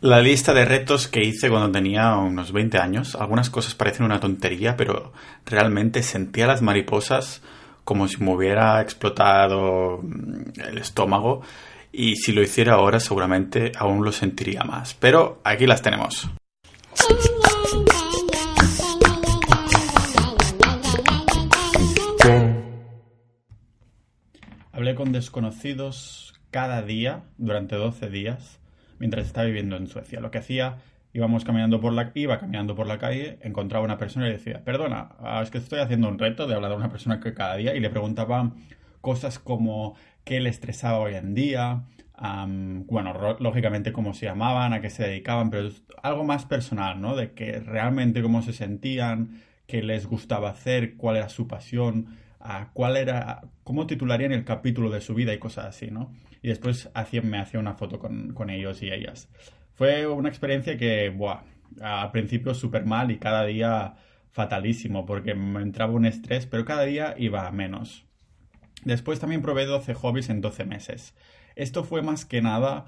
La lista de retos que hice cuando tenía unos 20 años, algunas cosas parecen una tontería, pero realmente sentía las mariposas como si me hubiera explotado el estómago y si lo hiciera ahora seguramente aún lo sentiría más. Pero aquí las tenemos. Hablé con desconocidos cada día durante 12 días mientras estaba viviendo en Suecia. Lo que hacía, íbamos caminando por la, iba caminando por la calle, encontraba una persona y decía, perdona, ah, es que estoy haciendo un reto de hablar de una persona que cada día y le preguntaba cosas como qué le estresaba hoy en día, bueno, lógicamente cómo se llamaban, a qué se dedicaban, pero algo más personal, ¿no? De que realmente cómo se sentían, qué les gustaba hacer, cuál era su pasión, a cuál era, cómo titularían el capítulo de su vida y cosas así, ¿no? Y después hacía, me hacía una foto con, con, ellos y ellas. Fue una experiencia que, buah, al principio súper mal y cada día fatalísimo porque me entraba un estrés, pero cada día iba a menos. Después también probé 12 hobbies en 12 meses. Esto fue más que nada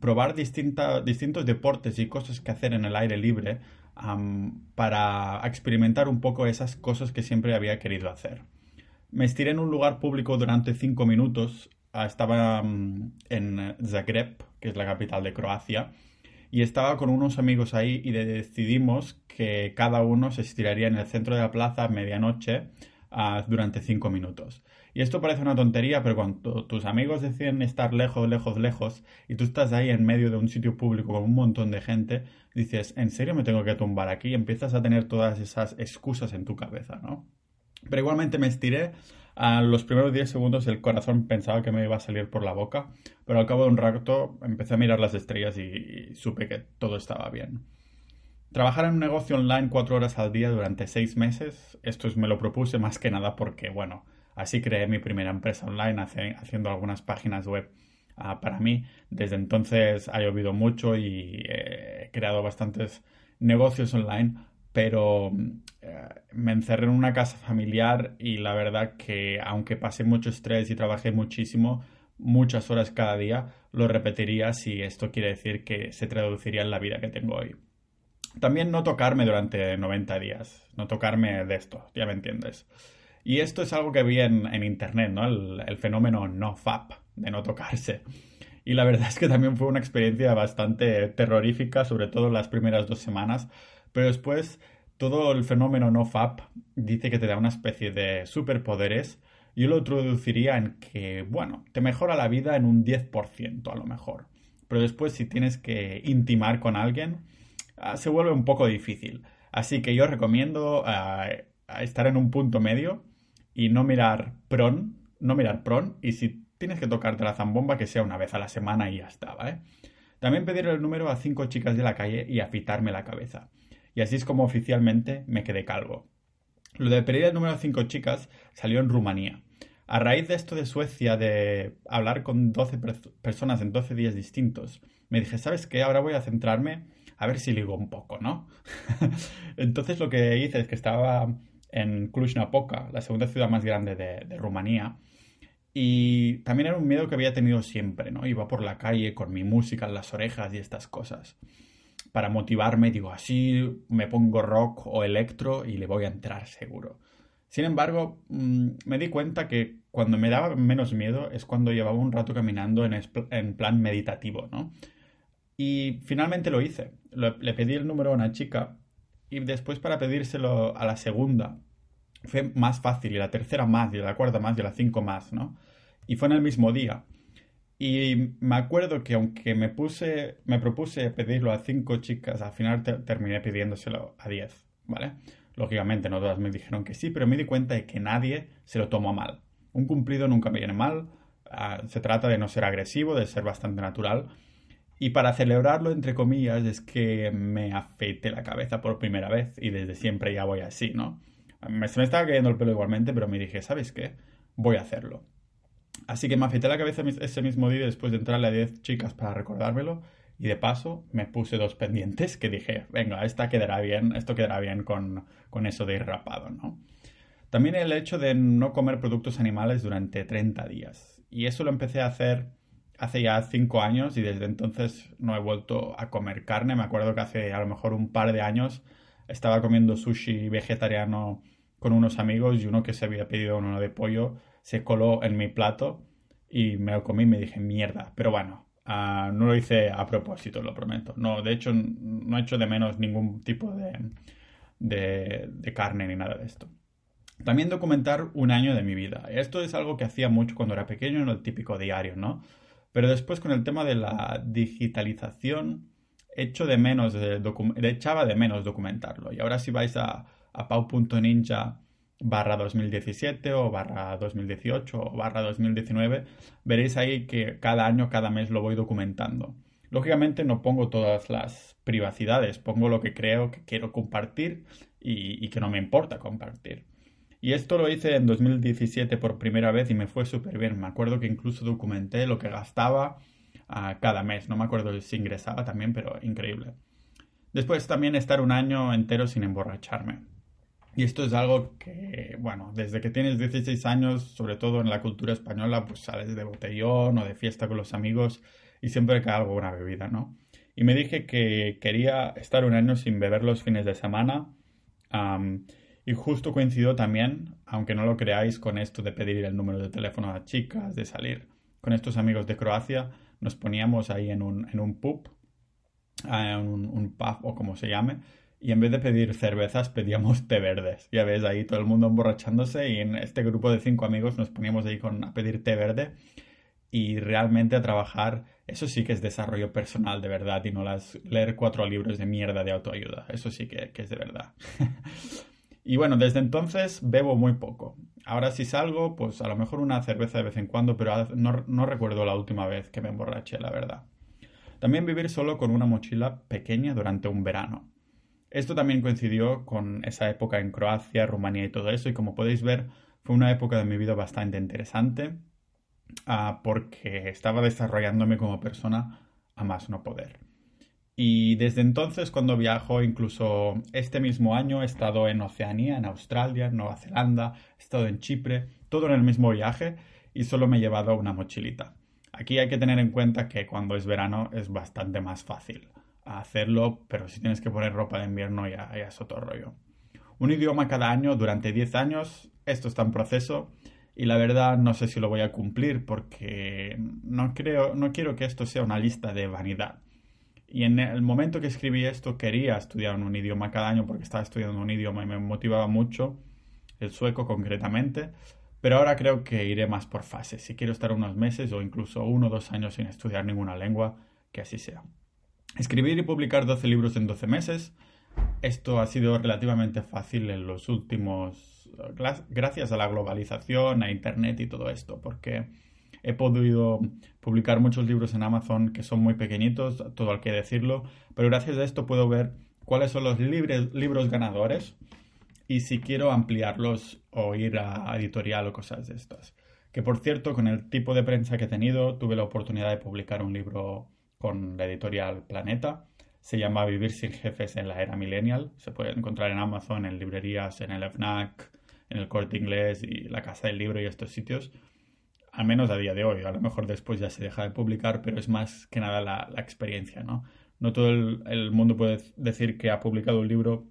probar distintos deportes y cosas que hacer en el aire libre para experimentar un poco esas cosas que siempre había querido hacer. Me estiré en un lugar público durante cinco minutos. Ah, estaba en Zagreb, que es la capital de Croacia, y estaba con unos amigos ahí y decidimos que cada uno se estiraría en el centro de la plaza a medianoche ah, durante cinco minutos. Y esto parece una tontería, pero cuando tus amigos deciden estar lejos, lejos, lejos, y tú estás ahí en medio de un sitio público con un montón de gente, dices, ¿en serio me tengo que tumbar aquí? Y empiezas a tener todas esas excusas en tu cabeza, ¿no? Pero igualmente me estiré. A los primeros 10 segundos el corazón pensaba que me iba a salir por la boca, pero al cabo de un rato empecé a mirar las estrellas y, supe que todo estaba bien. Trabajar en un negocio online cuatro horas al día durante seis meses, esto me lo propuse más que nada porque, bueno, Así creé mi primera empresa online haciendo algunas páginas web ah, para mí. Desde entonces ha llovido mucho y he creado bastantes negocios online, pero eh, me encerré en una casa familiar y la verdad que aunque pasé mucho estrés y trabajé muchísimo, muchas horas cada día, lo repetiría si esto quiere decir que se traduciría en la vida que tengo hoy. También no tocarme durante 90 días, no tocarme de esto, ya me entiendes. Y esto es algo que vi en, internet, ¿no? El, fenómeno no FAP, de no tocarse. Y la verdad es que también fue una experiencia bastante terrorífica, sobre todo las primeras dos semanas. Pero después, todo el fenómeno no FAP dice que te da una especie de superpoderes. Yo lo traduciría en que, bueno, te mejora la vida en un 10% a lo mejor. Pero después, si tienes que intimar con alguien, ah, se vuelve un poco difícil. Así que yo recomiendo ah, estar en un punto medio y no mirar pron, no mirar pron, y si tienes que tocarte la zambomba, que sea una vez a la semana y ya está, ¿vale? También pedir el número a cinco chicas de la calle y afitarme la cabeza. Y así es como oficialmente me quedé calvo. Lo de pedir el número a cinco chicas salió en Rumanía. A raíz de esto de Suecia, de hablar con 12 personas en 12 días distintos, me dije, ¿sabes qué? Ahora voy a centrarme a ver si ligo un poco, ¿no? Entonces lo que hice es que estaba en Cluj-Napoca, la segunda ciudad más grande de, Rumanía. Y también era un miedo que había tenido siempre, ¿no? Iba por la calle con mi música en las orejas y estas cosas. Para motivarme, digo, así me pongo rock o electro y le voy a entrar seguro. Sin embargo, mm, me di cuenta que cuando me daba menos miedo es cuando llevaba un rato caminando en, en plan meditativo, ¿no? Y finalmente lo hice. le pedí el número a una chica y después para pedírselo a la segunda fue más fácil, y la tercera más, y la cuarta más, y la cinco más, ¿no? Y fue en el mismo día. Y me acuerdo que aunque me puse, me propuse pedirlo a cinco chicas, al final terminé pidiéndoselo a diez, ¿vale? Lógicamente no todas me dijeron que sí, pero me di cuenta de que nadie se lo tomó mal. Un cumplido nunca me viene mal, ah, se trata de no ser agresivo, de ser bastante natural y para celebrarlo, entre comillas, es que me afeité la cabeza por primera vez y desde siempre ya voy así, ¿no? Me, se me estaba cayendo el pelo igualmente, pero me dije, ¿sabes qué? Voy a hacerlo. Así que me afeité la cabeza ese mismo día después de entrarle a 10 chicas para recordármelo y de paso me puse dos pendientes que dije, venga, esta quedará bien, esto quedará bien con, con eso de ir rapado, ¿no? También el hecho de no comer productos animales durante 30 días. Y eso lo empecé a hacer hace ya cinco años y desde entonces no he vuelto a comer carne. Me acuerdo que hace a lo mejor un par de años estaba comiendo sushi vegetariano con unos amigos y uno que se había pedido uno de pollo se coló en mi plato y me lo comí y me dije mierda. Pero bueno, uh, no lo hice a propósito, lo prometo. No, de hecho, no he hecho de menos ningún tipo de, de, de carne ni nada de esto. También documentar un año de mi vida. Esto es algo que hacía mucho cuando era pequeño en el típico diario, ¿no? Pero después con el tema de la digitalización, echo de menos echaba de menos documentarlo. Y ahora si vais a, pau.ninja barra 2017 o barra 2018 o barra 2019, veréis ahí que cada año, cada mes lo voy documentando. Lógicamente no pongo todas las privacidades, pongo lo que creo que quiero compartir y que no me importa compartir. Y esto lo hice en 2017 por primera vez y me fue súper bien. Me acuerdo que incluso documenté lo que gastaba uh, cada mes. No me acuerdo si ingresaba también, pero increíble. Después también estar un año entero sin emborracharme. Y esto es algo que, bueno, desde que tienes 16 años, sobre todo en la cultura española, pues sales de botellón o de fiesta con los amigos y siempre cae algo una bebida, ¿no? Y me dije que quería estar un año sin beber los fines de semana. Y justo coincidió también, aunque no lo creáis, con esto de pedir el número de teléfono a chicas, de salir con estos amigos de Croacia, nos poníamos ahí en un, en un pub, en un, un pub o como se llame, y en vez de pedir cervezas pedíamos té verdes. Ya ves ahí todo el mundo emborrachándose y en este grupo de cinco amigos nos poníamos ahí con, a pedir té verde y realmente a trabajar. Eso sí que es desarrollo personal de verdad y no las leer cuatro libros de mierda de autoayuda. Eso sí que, que es de verdad. Y bueno, desde entonces bebo muy poco. Ahora si salgo, pues a lo mejor una cerveza de vez en cuando, pero no, recuerdo la última vez que me emborraché, la verdad. También vivir solo con una mochila pequeña durante un verano. Esto también coincidió con esa época en Croacia, Rumanía y todo eso, y como podéis ver, fue una época de mi vida bastante interesante ah, porque estaba desarrollándome como persona a más no poder. Y desde entonces, cuando viajo, incluso este mismo año, he estado en Oceanía, en Australia, en Nueva Zelanda, he estado en Chipre, todo en el mismo viaje y solo me he llevado una mochilita. Aquí hay que tener en cuenta que cuando es verano es bastante más fácil hacerlo, pero si tienes que poner ropa de invierno ya, ya es otro rollo. Un idioma cada año durante 10 años, esto está en proceso y la verdad no sé si lo voy a cumplir porque no creo, no quiero que esto sea una lista de vanidad. Y en el momento que escribí esto quería estudiar un idioma cada año porque estaba estudiando un idioma y me motivaba mucho, el sueco concretamente, pero ahora creo que iré más por fases. Si quiero estar unos meses o incluso uno o dos años sin estudiar ninguna lengua, que así sea. Escribir y publicar 12 libros en 12 meses, esto ha sido relativamente fácil en los últimos, gracias a la globalización, a Internet y todo esto, porque He podido publicar muchos libros en Amazon que son muy pequeñitos, todo hay que decirlo, pero gracias a esto puedo ver cuáles son los libros ganadores y si quiero ampliarlos o ir a editorial o cosas de estas. Que por cierto, con el tipo de prensa que he tenido, tuve la oportunidad de publicar un libro con la editorial Planeta. Se llama Vivir sin jefes en la era millennial. Se puede encontrar en Amazon, en librerías, en el FNAC, en el Corte Inglés y la Casa del Libro y estos sitios al menos a día de hoy. A lo mejor después ya se deja de publicar, pero es más que nada la, experiencia, ¿no? No todo el, mundo puede decir que ha publicado un libro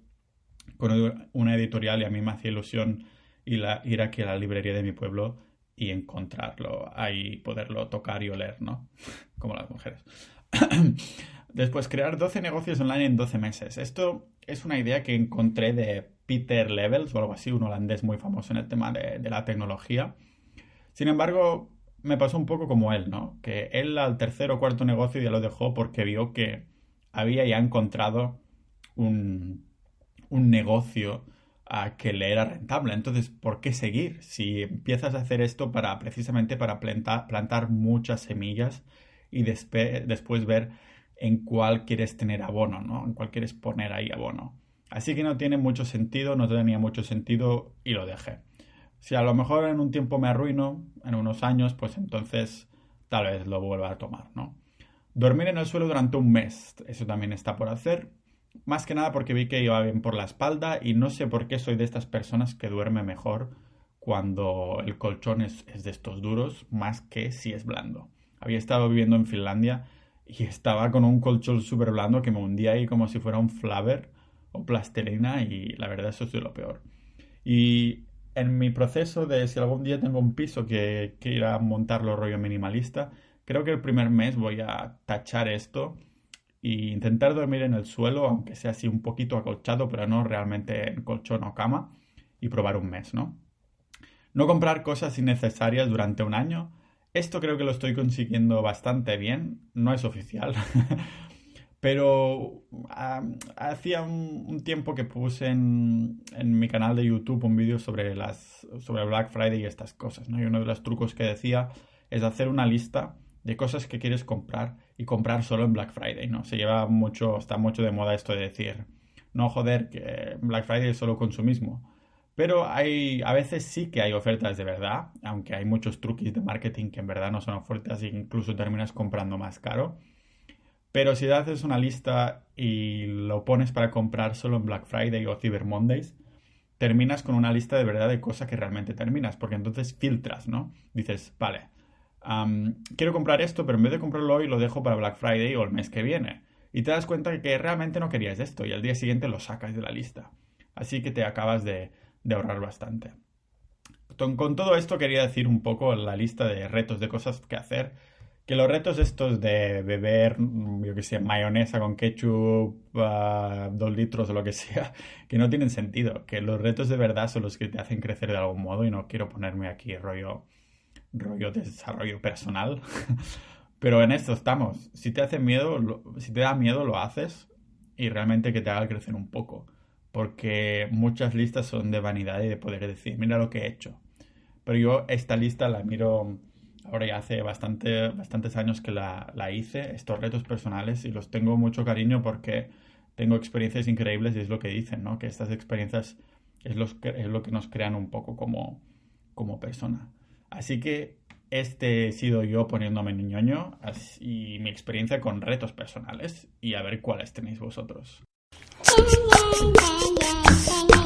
con una editorial y a mí me hacía ilusión ir, a, ir aquí a la librería de mi pueblo y encontrarlo, ahí poderlo tocar y oler, ¿no? Como las mujeres. Después, crear 12 negocios online en 12 meses. Esto es una idea que encontré de Peter Levels o algo así, un holandés muy famoso en el tema de, de la tecnología sin embargo, me pasó un poco como él, ¿no? Que él al tercer o cuarto negocio ya lo dejó porque vio que había ya encontrado un, negocio a que le era rentable. Entonces, ¿por qué seguir? Si empiezas a hacer esto para precisamente para plantar muchas semillas y después ver en cuál quieres tener abono, ¿no? En cuál quieres poner ahí abono. Así que no tiene mucho sentido, no tenía mucho sentido y lo dejé. Si a lo mejor en un tiempo me arruino, en unos años, pues entonces tal vez lo vuelva a tomar, ¿no? Dormir en el suelo durante un mes, eso también está por hacer. Más que nada porque vi que iba bien por la espalda y no sé por qué soy de estas personas que duerme mejor cuando el colchón es, de estos duros, más que si es blando. Había estado viviendo en Finlandia y estaba con un colchón súper blando que me hundía ahí como si fuera un flaver o plastilina y la verdad eso es de lo peor. Y en mi proceso de si algún día tengo un piso que quiera montarlo rollo minimalista, creo que el primer mes voy a tachar esto e intentar dormir en el suelo, aunque sea así un poquito acolchado, pero no realmente en colchón o cama, y probar un mes, ¿no? No comprar cosas innecesarias durante un año. Esto creo que lo estoy consiguiendo bastante bien. No es oficial. Pero hacía un, tiempo que puse en, mi canal de YouTube un vídeo sobre, las, sobre Black Friday y estas cosas. ¿no? Y uno de los trucos que decía es hacer una lista de cosas que quieres comprar y comprar solo en Black Friday. ¿no? Se lleva mucho, está mucho de moda esto de decir, no joder, que Black Friday es solo consumismo. Pero hay, a veces sí que hay ofertas de verdad, aunque hay muchos truquis de marketing que en verdad no son ofertas e incluso terminas comprando más caro. Pero si haces una lista y lo pones para comprar solo en Black Friday o Cyber Mondays, terminas con una lista de verdad de cosas que realmente terminas, porque entonces filtras, ¿no? Dices, vale, quiero comprar esto, pero en vez de comprarlo hoy lo dejo para Black Friday o el mes que viene. Y te das cuenta que realmente no querías esto y al día siguiente lo sacas de la lista. Así que te acabas de, de ahorrar bastante. Con todo esto quería decir un poco la lista de retos de cosas que hacer. Que los retos estos de beber, yo que sé, mayonesa con ketchup, uh, dos litros o lo que sea, que no tienen sentido. Que los retos de verdad son los que te hacen crecer de algún modo y no quiero ponerme aquí rollo, rollo de desarrollo personal. Pero en esto estamos. Si te hace miedo, si te da miedo, lo haces y realmente que te haga crecer un poco porque muchas listas son de vanidad y de poder decir, mira lo que he hecho. Pero yo esta lista la miro ahora ya hace bastante, bastantes años que la, la hice, estos retos personales, y los tengo mucho cariño porque tengo experiencias increíbles y es lo que dicen, ¿no? Que estas experiencias es, es lo que nos crean un poco como, como persona. Así que este he sido yo poniéndome ñoño y mi experiencia con retos personales y a ver cuáles tenéis vosotros.